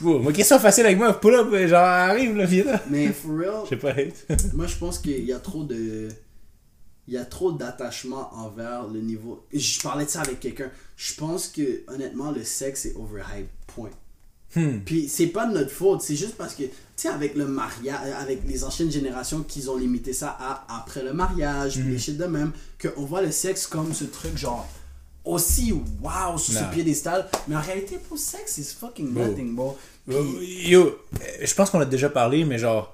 Oh, ma question facile avec moi, pull up, euh, genre, arrive, là, viens là. Mais for real, Je sais pas, *laughs* moi je pense qu'il y a trop de. Il y a trop d'attachement envers le niveau. Je parlais de ça avec quelqu'un. Je pense que, honnêtement, le sexe est overhyped. Point. Hmm. Puis c'est pas de notre faute, c'est juste parce que, tu sais, avec le mariage, avec les anciennes générations qu'ils ont limité ça à après le mariage, Hmm. puis les shit de même, qu'on voit le sexe comme ce truc genre aussi wow sur ce piédestal, mais en réalité, pour le sexe, c'est fucking nothing, bro. Puis- Yo, euh, je pense qu'on a déjà parlé, mais genre,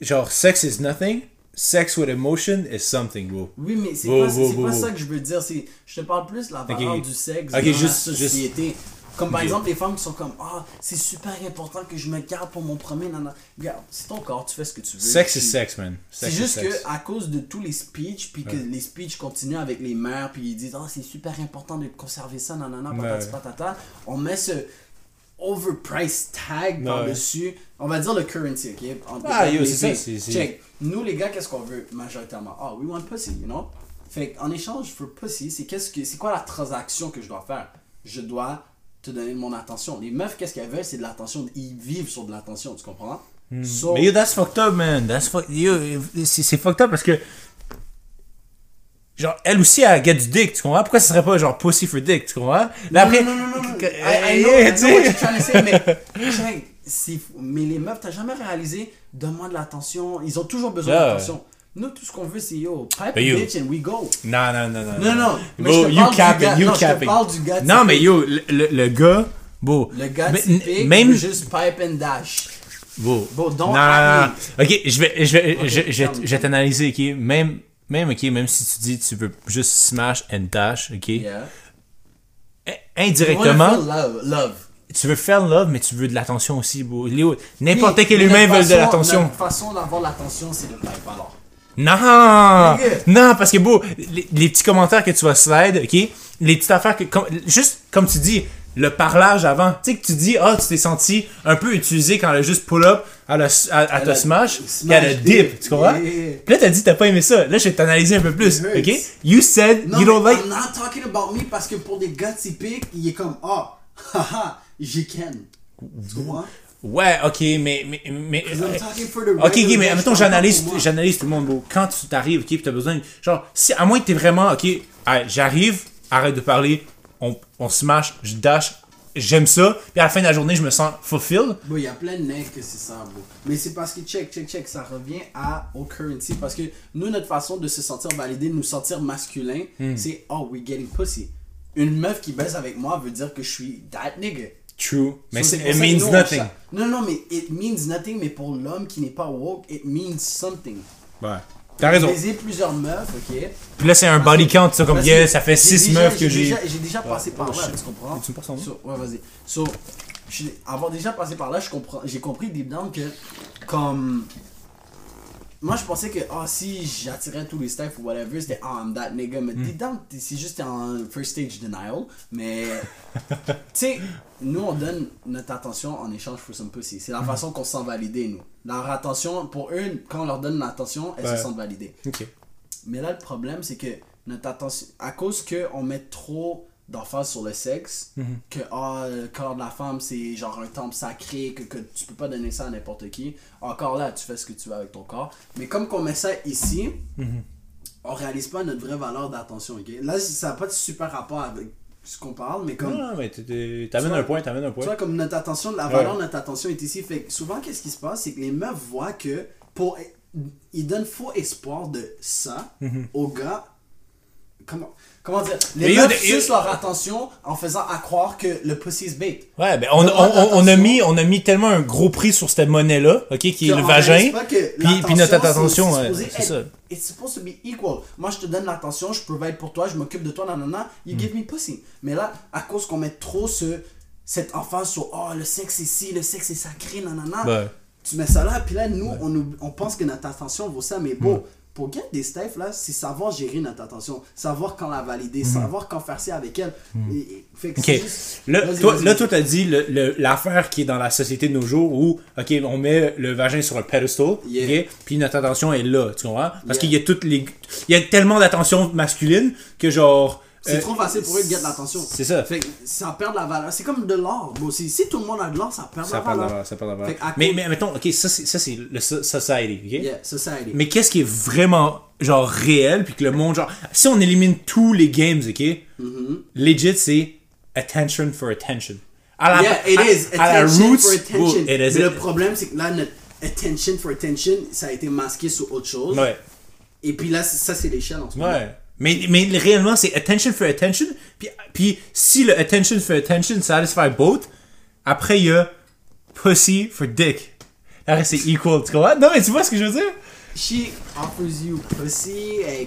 genre, sex is nothing, sex with emotion is something, bro. Oui, mais c'est pas, pas ça que je veux dire. C'est, je te parle plus de la valeur Ok. du sexe Ok, dans juste- la juste- société. Comme par exemple les femmes qui sont comme Ah, c'est super important que je me garde pour mon premier nana. Regarde, c'est ton corps, tu fais ce que tu veux. Sex is Puis- sex, man. C'est juste sex. que à cause de tous les speeches, puis que les speeches continuent avec les mères, puis ils disent Ah, c'est super important de conserver ça, nanana, patati Ouais. patata. On met ce overpriced tag Ouais. par-dessus. On va dire le currency, ok? Entre Ah, yo, c'est ça, c'est- c'est- Check. Nous, les gars, qu'est-ce qu'on veut majoritairement? Ah, we want pussy, you know? Fait en échange for pussy, c'est qu'est-ce que c'est quoi la transaction que je dois faire? Je dois te donner mon attention. Les meufs, qu'est-ce qu'elles veulent? C'est de l'attention. Ils vivent sur de l'attention, tu comprends? So- Hmm. Mais yo, that's fucked up, man. That's fuck... C'est fucked up parce que. Genre, elle aussi, elle get du dick, tu comprends? Pourquoi ce serait pas genre pussy for dick, tu comprends? Là, après. Non, non, non, non, I, I know, eh, I tu know what you're trying to say, mais, *laughs* mais les meufs, t'as jamais réalisé, donne-moi de l'attention. Ils ont toujours besoin Yeah. d'attention. Nous, tout ce qu'on veut, c'est yo, pipe yo. bitch and we go. Non, non, non, non. Non, non, mais Bro, you capping, gars- you non, capping. Non, mais yo, le, le, le gars, beau. Le gars typique même- juste pipe and dash. Bon, Non, don't non, at non. Ok, je vais, je vais, je, je, calme. je vais t'analyser, ok? Même, même, ok, même si tu dis tu veux juste smash and dash, ok? Yeah. Indirectement, love, love. tu veux faire love, mais tu veux de l'attention aussi. Léo, N'importe quel humain veut de l'attention. Notre façon d'avoir l'attention, c'est de pipe alors. Non! Non, parce que beau, les, les petits commentaires que tu vas slide, ok? Les petites affaires que, juste comme tu dis, le parlage avant. Tu sais que tu dis, ah, tu t'es senti un peu utilisé quand elle a juste pull up, elle a, elle, elle te a- smash, elle a dip, dip. tu comprends? Yeah. Puis là, t'as dit, t'as pas aimé ça. Là, je vais t'analyser un peu plus, ok? You said Non, you don't like. I'm not talking about me parce que pour des gars typiques, il est comme, ah, *laughs* haha, j'ai ken. Tu comprends? Ouais, ok, mais. mais, mais the Ok, ok, mais admettons, j'analyse, j'analyse tout le monde, bro. Quand tu t'arrives, ok, pis t'as besoin, genre, si, à moins que t'es vraiment, ok, j'arrive, arrête de parler, on, on smash, je dash, j'aime ça, puis à la fin de la journée, je me sens fulfilled. Bon, il y a plein de mecs que c'est ça, bro. Mais c'est parce que, check, check, check, ça revient à, au currency. Parce que nous, notre façon de se sentir validé, de nous sentir masculin, Hmm. c'est, oh, we're getting pussy. une meuf qui baisse avec moi veut dire que je suis that nigga. True. Mais So, it means nous, nothing. Non, non, mais it means nothing, mais pour l'homme qui n'est pas woke, it means something. Ouais. T'as raison. J'ai baisé plusieurs meufs, ok? Puis là, c'est un body count, ça, comme yeah, ça fait j'ai 6 déjà- meufs que j'ai. J'ai déjà passé par Oh, là, tu comprends? Tu me passes nom? So, ouais, vas-y. So, avoir déjà passé par là, je comprends, j'ai compris deep down que, comme. Moi, je pensais que, ah, si j'attirais tous les staffs ou whatever, c'était, ah, I'm that nigga. Mais Hmm. t'es- c'est juste en first stage denial. Mais, *laughs* tu sais, nous, on donne notre attention en échange pour some pussy. C'est la Hmm. façon qu'on se sent validé, nous. Leur attention, pour eux, quand on leur donne l'attention, elles Ouais. se sentent validées. Ok. Mais là, le problème, c'est que notre attention, à cause qu'on met trop d'emphase sur le sexe, Mhm. que ah, le corps de la femme, c'est genre un temple sacré, que, que tu peux pas donner ça à n'importe qui. Encore là, tu fais ce que tu veux avec ton corps. Mais comme qu'on met ça ici, Mhm. on réalise pas notre vraie valeur d'attention. ok? Là, ça n'a pas de super rapport avec ce qu'on parle, mais comme. Non, non, mais t'amènes Tu un point, t'amènes un Tu point. vois, comme notre attention, la valeur de notre attention est ici. Fait que souvent, qu'est-ce qui se passe, c'est que les meufs voient que pour. Ils donnent faux espoir de ça Mhm. aux gars. Comment, comment dire? Mais Les yo, meufs sucent leur attention en faisant à croire que le pussy is bait. Ouais, ben on, on, on, on a mis, on a mis tellement un gros prix sur cette monnaie-là, ok, qui est le vagin. Puis, puis notre attention, c'est ouais, ça. It's supposed to be equal. Moi, je te donne l'attention, je provide pour toi, je m'occupe de toi, nanana. You give me pussy. Mais là, à cause qu'on met trop ce, cette emphase sur oh, le sexe ici, le sexe est sacré, nanana. Ouais. Tu mets ça là, puis là, nous, on, nous- on pense que notre attention vaut ça, mais bon, pour get des staffs, là, c'est savoir gérer notre attention, savoir quand la valider, savoir quand faire ça avec elle. Et- fait que juste- toi, là, toi, t'as dit l'affaire qui est dans la société de nos jours où, ok, on met le vagin sur un pedestal, Yeah. puis notre attention est là, tu comprends? Parce Yeah. qu'il y a toutes les, il y a tellement d'attention masculine que genre. C'est euh, trop facile pour eux de get l'attention. C'est ça. Fait que ça perd de la valeur. C'est comme de l'or. Bon, si, si tout le monde a de l'or, ça perd de la valeur. ça parle d'avant. Fait qu'à Mais, mais mettons, ok, ça c'est, le so- society, ok? Yeah, society. Mais qu'est-ce qui est vraiment, genre, réel, puis que le monde, genre, si on élimine tous les games, ok? Mm-hmm. Legit, c'est attention for attention. À la, yeah, it à- is. À, la Attention roots, for attention. it is Mais it. le problème, c'est que là, notre attention for attention, ça a été masqué sur autre chose. Ouais. Et puis là, ça, c'est l'échelle en ce moment. Ouais. Mais, mais réellement, c'est attention for attention. Puis, puis si le attention for attention satisfy both, après, il y a pussy for dick. Là, c'est equal, tu comprends? Non, mais tu vois ce que je veux dire? She offers you pussy, elle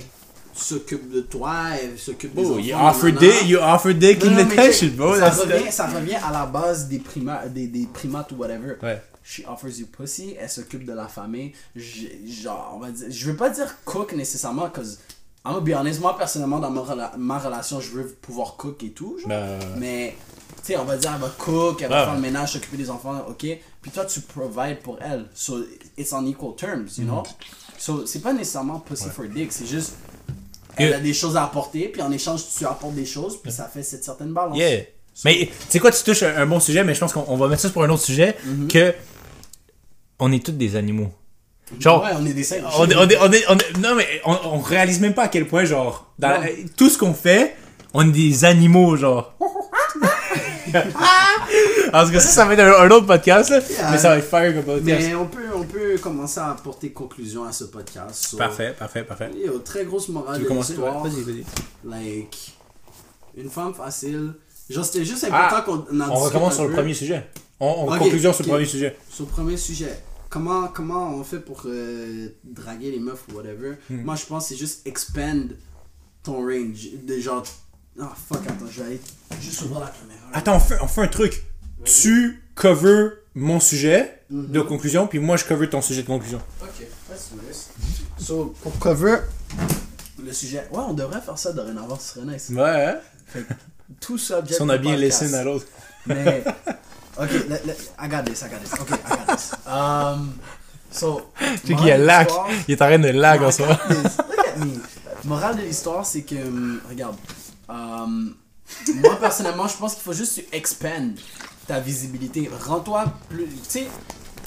s'occupe de toi, elle s'occupe des Oh, enfants. you offer dick, you offer dick Non, and non, mais attention, bro. Ça That's revient, ça revient à la base des, prima, des, des primates ou whatever. Ouais. She offers you pussy, elle s'occupe de la famille. J- Genre, on va dire, je veux pas dire cook nécessairement, cause I'm gonna be honest, moi personnellement dans ma, rela- ma relation, je veux pouvoir cook et tout. genre. Ben, Mais, tu sais, on va dire, elle va cook, elle va faire le ménage, s'occuper des enfants, ok? Puis toi, tu provides pour elle. So, it's on equal terms, you know? Mm-hmm. So, c'est pas nécessairement pussy for dick, c'est juste. Elle Yeah. a des choses à apporter, puis en échange, tu apportes des choses, puis ça fait cette certaine balance. Yeah. Mais tu sais quoi, tu touches un, un bon sujet, mais je pense qu'on on va mettre ça pour un autre sujet, Mm-hmm. que on est tous des animaux. Genre, ouais, on est des singes. on, est- on est- on est- on est- non mais on, réalise même pas à quel point, genre, dans la- tout ce qu'on fait, on est des animaux, genre. *laughs* En tout cas, ça, ça va être un, un autre podcast, là, Yeah. mais ça va être fire comme podcast. Mais on peut, on peut commencer à apporter conclusion à ce podcast. So, Parfait, parfait, parfait. Yo, très grosse morale Tu de l'histoire. Vas-y, vas-y. Like, une femme facile. Genre, c'était juste Ah, important qu'on en On recommence sur le peu. premier sujet. On, on Ok, conclusion sur le premier sujet. Sur le premier sujet. Comment, comment on fait pour euh, draguer les meufs ou whatever? Hmm. Moi, je pense que c'est juste expand ton range. De genre. Ah, fuck, attends, je vais aller juste ouvrir la caméra. Attends, on fait, on fait un truc. Tu cover mon sujet Mhm. de conclusion, puis moi je cover ton sujet de conclusion. Ok, let's do this. So, pour cover le sujet. Ouais, on devrait faire ça dorénavant, ce serait nice. Ouais, hein? Tout subject. Si on a bien podcast. laissé l'un à l'autre. Mais, ok, let, let, I got this, I got this. Ok, I got this. Um, so, Tu sais qu'il y a lag. Il est en train de lag en I ce moment. got this. Look at me. Morale de l'histoire, c'est que, hum, regarde, um, moi personnellement, je pense qu'il faut juste expand ta visibilité. Rends-toi plus. Tu sais,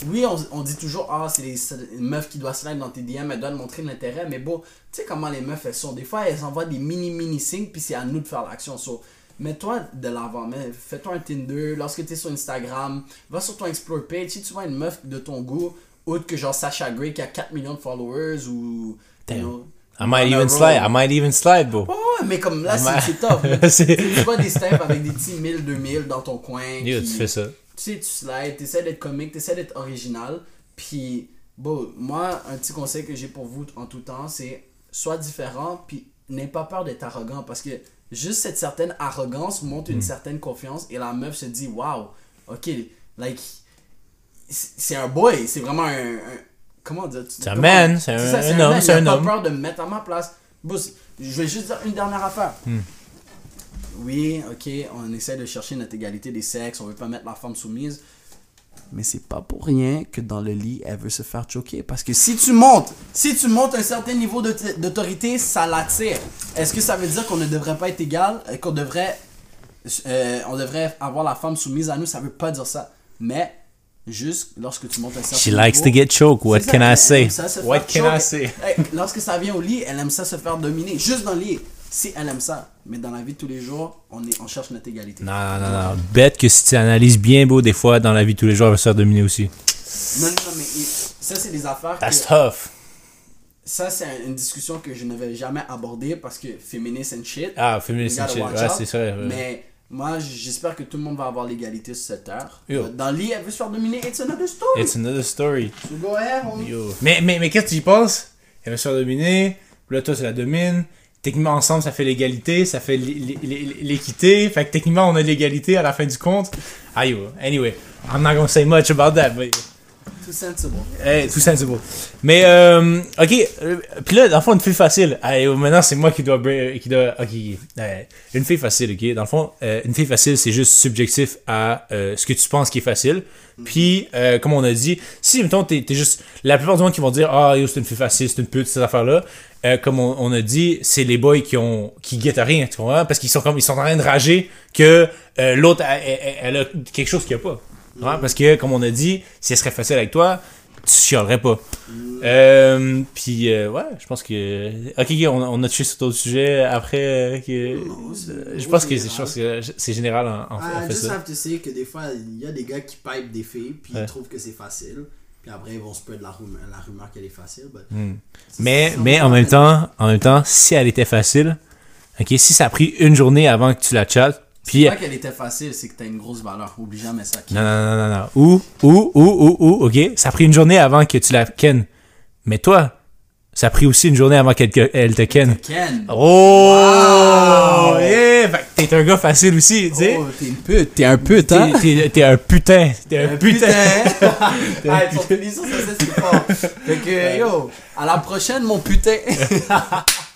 oui, on, on dit toujours, ah, c'est les, c'est les meufs qui doivent slide dans tes DM, elles doivent montrer de l'intérêt, mais bon, tu sais comment les meufs elles sont. Des fois, elles envoient des mini-mini signes, puis c'est à nous de faire l'action. So, Mets-toi de l'avant, mais fais-toi un Tinder, lorsque tu es sur Instagram, va sur ton Explore page, si tu vois une meuf de ton goût, autre que genre Sacha Gray qui a 4 millions de followers ou. you Damn. know, I might even slide. I might even slide, bro. Ouais, ouais, mais comme là, c'est. C'est- *laughs* Tu vois des steps avec des petits 1000, 2000 dans ton coin. Yo, tu fais ça. tu sais, tu slides, tu essaies d'être comique, tu essaies d'être original. Puis, bon, moi, un petit conseil que j'ai pour vous en tout temps, c'est sois différent, puis n'aie pas peur d'être arrogant. Parce que juste cette certaine arrogance montre Mm. une certaine confiance et la meuf se dit, wow, ok, like, c'est un boy, c'est vraiment un. un- comment dire C'est un man, c'est un- un homme, c'est un pas homme. peur de me mettre à ma place. Bon, je vais juste dire une dernière affaire. Hmm. Oui, ok, on essaie de chercher notre égalité des sexes, on veut pas mettre la femme soumise. Mais c'est pas pour rien que dans le lit, elle veut se faire choquer. Parce que si tu montes, si tu montes un certain niveau d'auto- d'autorité, ça l'attire. Est-ce que ça veut dire qu'on ne devrait pas être égal, euh, qu'on devrait, euh, on devrait avoir la femme soumise à nous? Ça veut pas dire ça. Mais juste lorsque tu montes un certain She niveau, likes to get choked. What ça, can I say? What can I say? Lorsque ça vient au lit, elle aime ça se faire dominer. Juste dans le lit. Si elle aime ça. Mais dans la vie de tous les jours, on, est, on cherche notre égalité. Non, non, non. Bête que si tu analyses bien, beau, des fois, dans la vie de tous les jours, elle va se faire dominer aussi. Non, non, non, mais ça, c'est des affaires That's que... tough. Ça, c'est un- une discussion que je ne vais jamais aborder parce que féministe and shit. Ah, féministe, gotta shit. Ouais, c'est ça. ouais. Mais moi, j'espère que tout le monde va avoir l'égalité sur cette terre. Yo. Dans le lit, elle veut se faire dominer. It's another story. It's another story. So go ahead. Yo. Mais, mais, mais qu'est-ce que tu y penses? Elle va se faire dominer. puis Là, toi, tu la domines. Techniquement, ensemble, ça fait l'égalité. Ça fait l'é- l'é- l'équité. Fait que techniquement, on a l'égalité à la fin du compte. Ah, yo. Anyway, I'm not gonna say much about that. But... Too sensible. Hey, tout sensible. Mais, euh, ok. euh, Puis là, dans le fond, une fille facile. Hey, yo, maintenant, c'est moi qui dois. bra- Qui dois ok. euh, une fille facile, ok. Dans le fond, euh, une fille facile, c'est juste subjectif à euh, ce que tu penses qui est facile. Puis, euh, comme on a dit, si, mettons, t'es juste. La plupart du monde qui vont dire, ah, yo, c'est une fille facile, c'est une pute, ces affaires-là. euh, comme on, on a dit, c'est les boys qui ont qui guettent à rien, tu comprends? Parce qu'ils sont comme ils sont en train de rager que euh, l'autre elle, elle- elle a quelque chose qu'il n'y a pas. Ouais, parce que comme on a dit, si elle serait facile avec toi, tu chialerais pas. Euh, puis euh, ouais, je pense que ok, on, on a touché sur d'autres sujets après. euh, que, je pense que c'est général. en, en, Ah, en fait just ça. have to say que des fois, il y a des gars qui pipe des filles, puis Ouais. ils trouvent que c'est facile. Puis après, ils vont se perdre la rumeur, la rumeur qu'elle est facile. but Hmm. Mais mais en même temps, en même temps, si elle était facile, ok, si ça a pris une journée avant que tu la chattes, puis C'est pas qu'elle était facile, c'est que t'as une grosse valeur. Oublie jamais ça. Non, non, non, non, non. Ou, ou, ou, ou, ou, ok? Ça a pris une journée avant que tu la ken. Mais toi, ça a pris aussi une journée avant qu'elle te- ken. Ken. Oh! Wow! Que t'es un gars facile aussi, tu sais. Oh, t'es une pute. T'es un pute, hein? T'es- un putain. T'es un, Un putain. putain. *laughs* *laughs* ah, ils sont finis sur ça, c'est fort. Fait que, yo, à la prochaine, mon putain. *laughs*